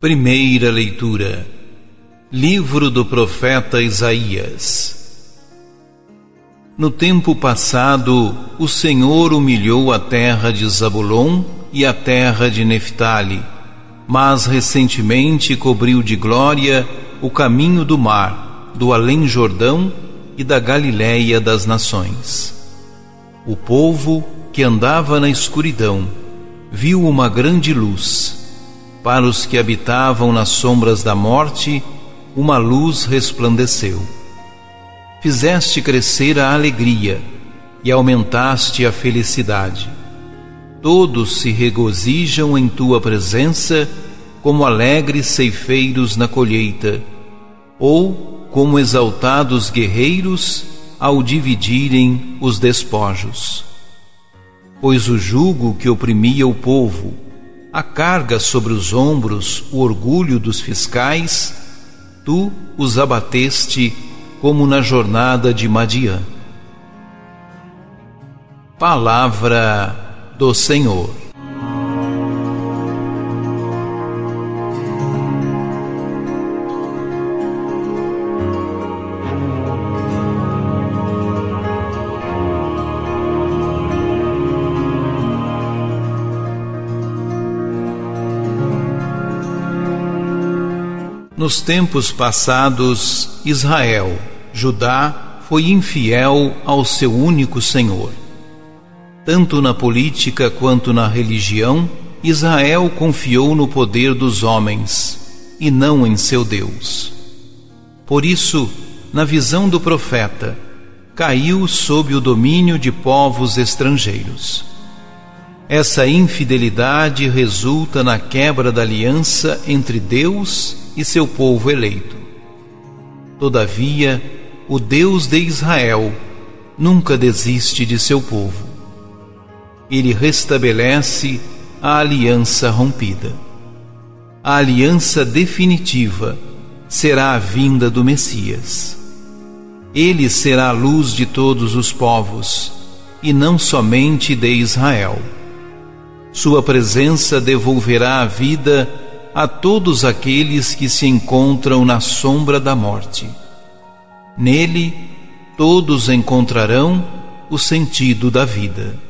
Primeira leitura. Livro do profeta Isaías. No tempo passado, o Senhor humilhou a terra de Zabulon e a terra de Neftali, mas recentemente cobriu de glória o caminho do mar, do além-Jordão e da Galiléia das nações. O povo que andava na escuridão viu uma grande luz para os que habitavam nas sombras da morte, uma luz resplandeceu. Fizeste crescer a alegria e aumentaste a felicidade. Todos se regozijam em tua presença, como alegres ceifeiros na colheita, ou como exaltados guerreiros ao dividirem os despojos. Pois o jugo que oprimia o povo, a carga sobre os ombros, o orgulho dos fiscais, tu os abateste como na jornada de Madian. Palavra do Senhor. Nos tempos passados, Israel, Judá, foi infiel ao seu único Senhor. Tanto na política quanto na religião, Israel confiou no poder dos homens e não em seu Deus. Por isso, na visão do profeta, caiu sob o domínio de povos estrangeiros. Essa infidelidade resulta na quebra da aliança entre Deus e seu povo eleito. Todavia, o Deus de Israel nunca desiste de seu povo. Ele restabelece a aliança rompida. A aliança definitiva será a vinda do Messias. Ele será a luz de todos os povos e não somente de Israel. Sua presença devolverá a vida a todos aqueles que se encontram na sombra da morte. Nele, todos encontrarão o sentido da vida.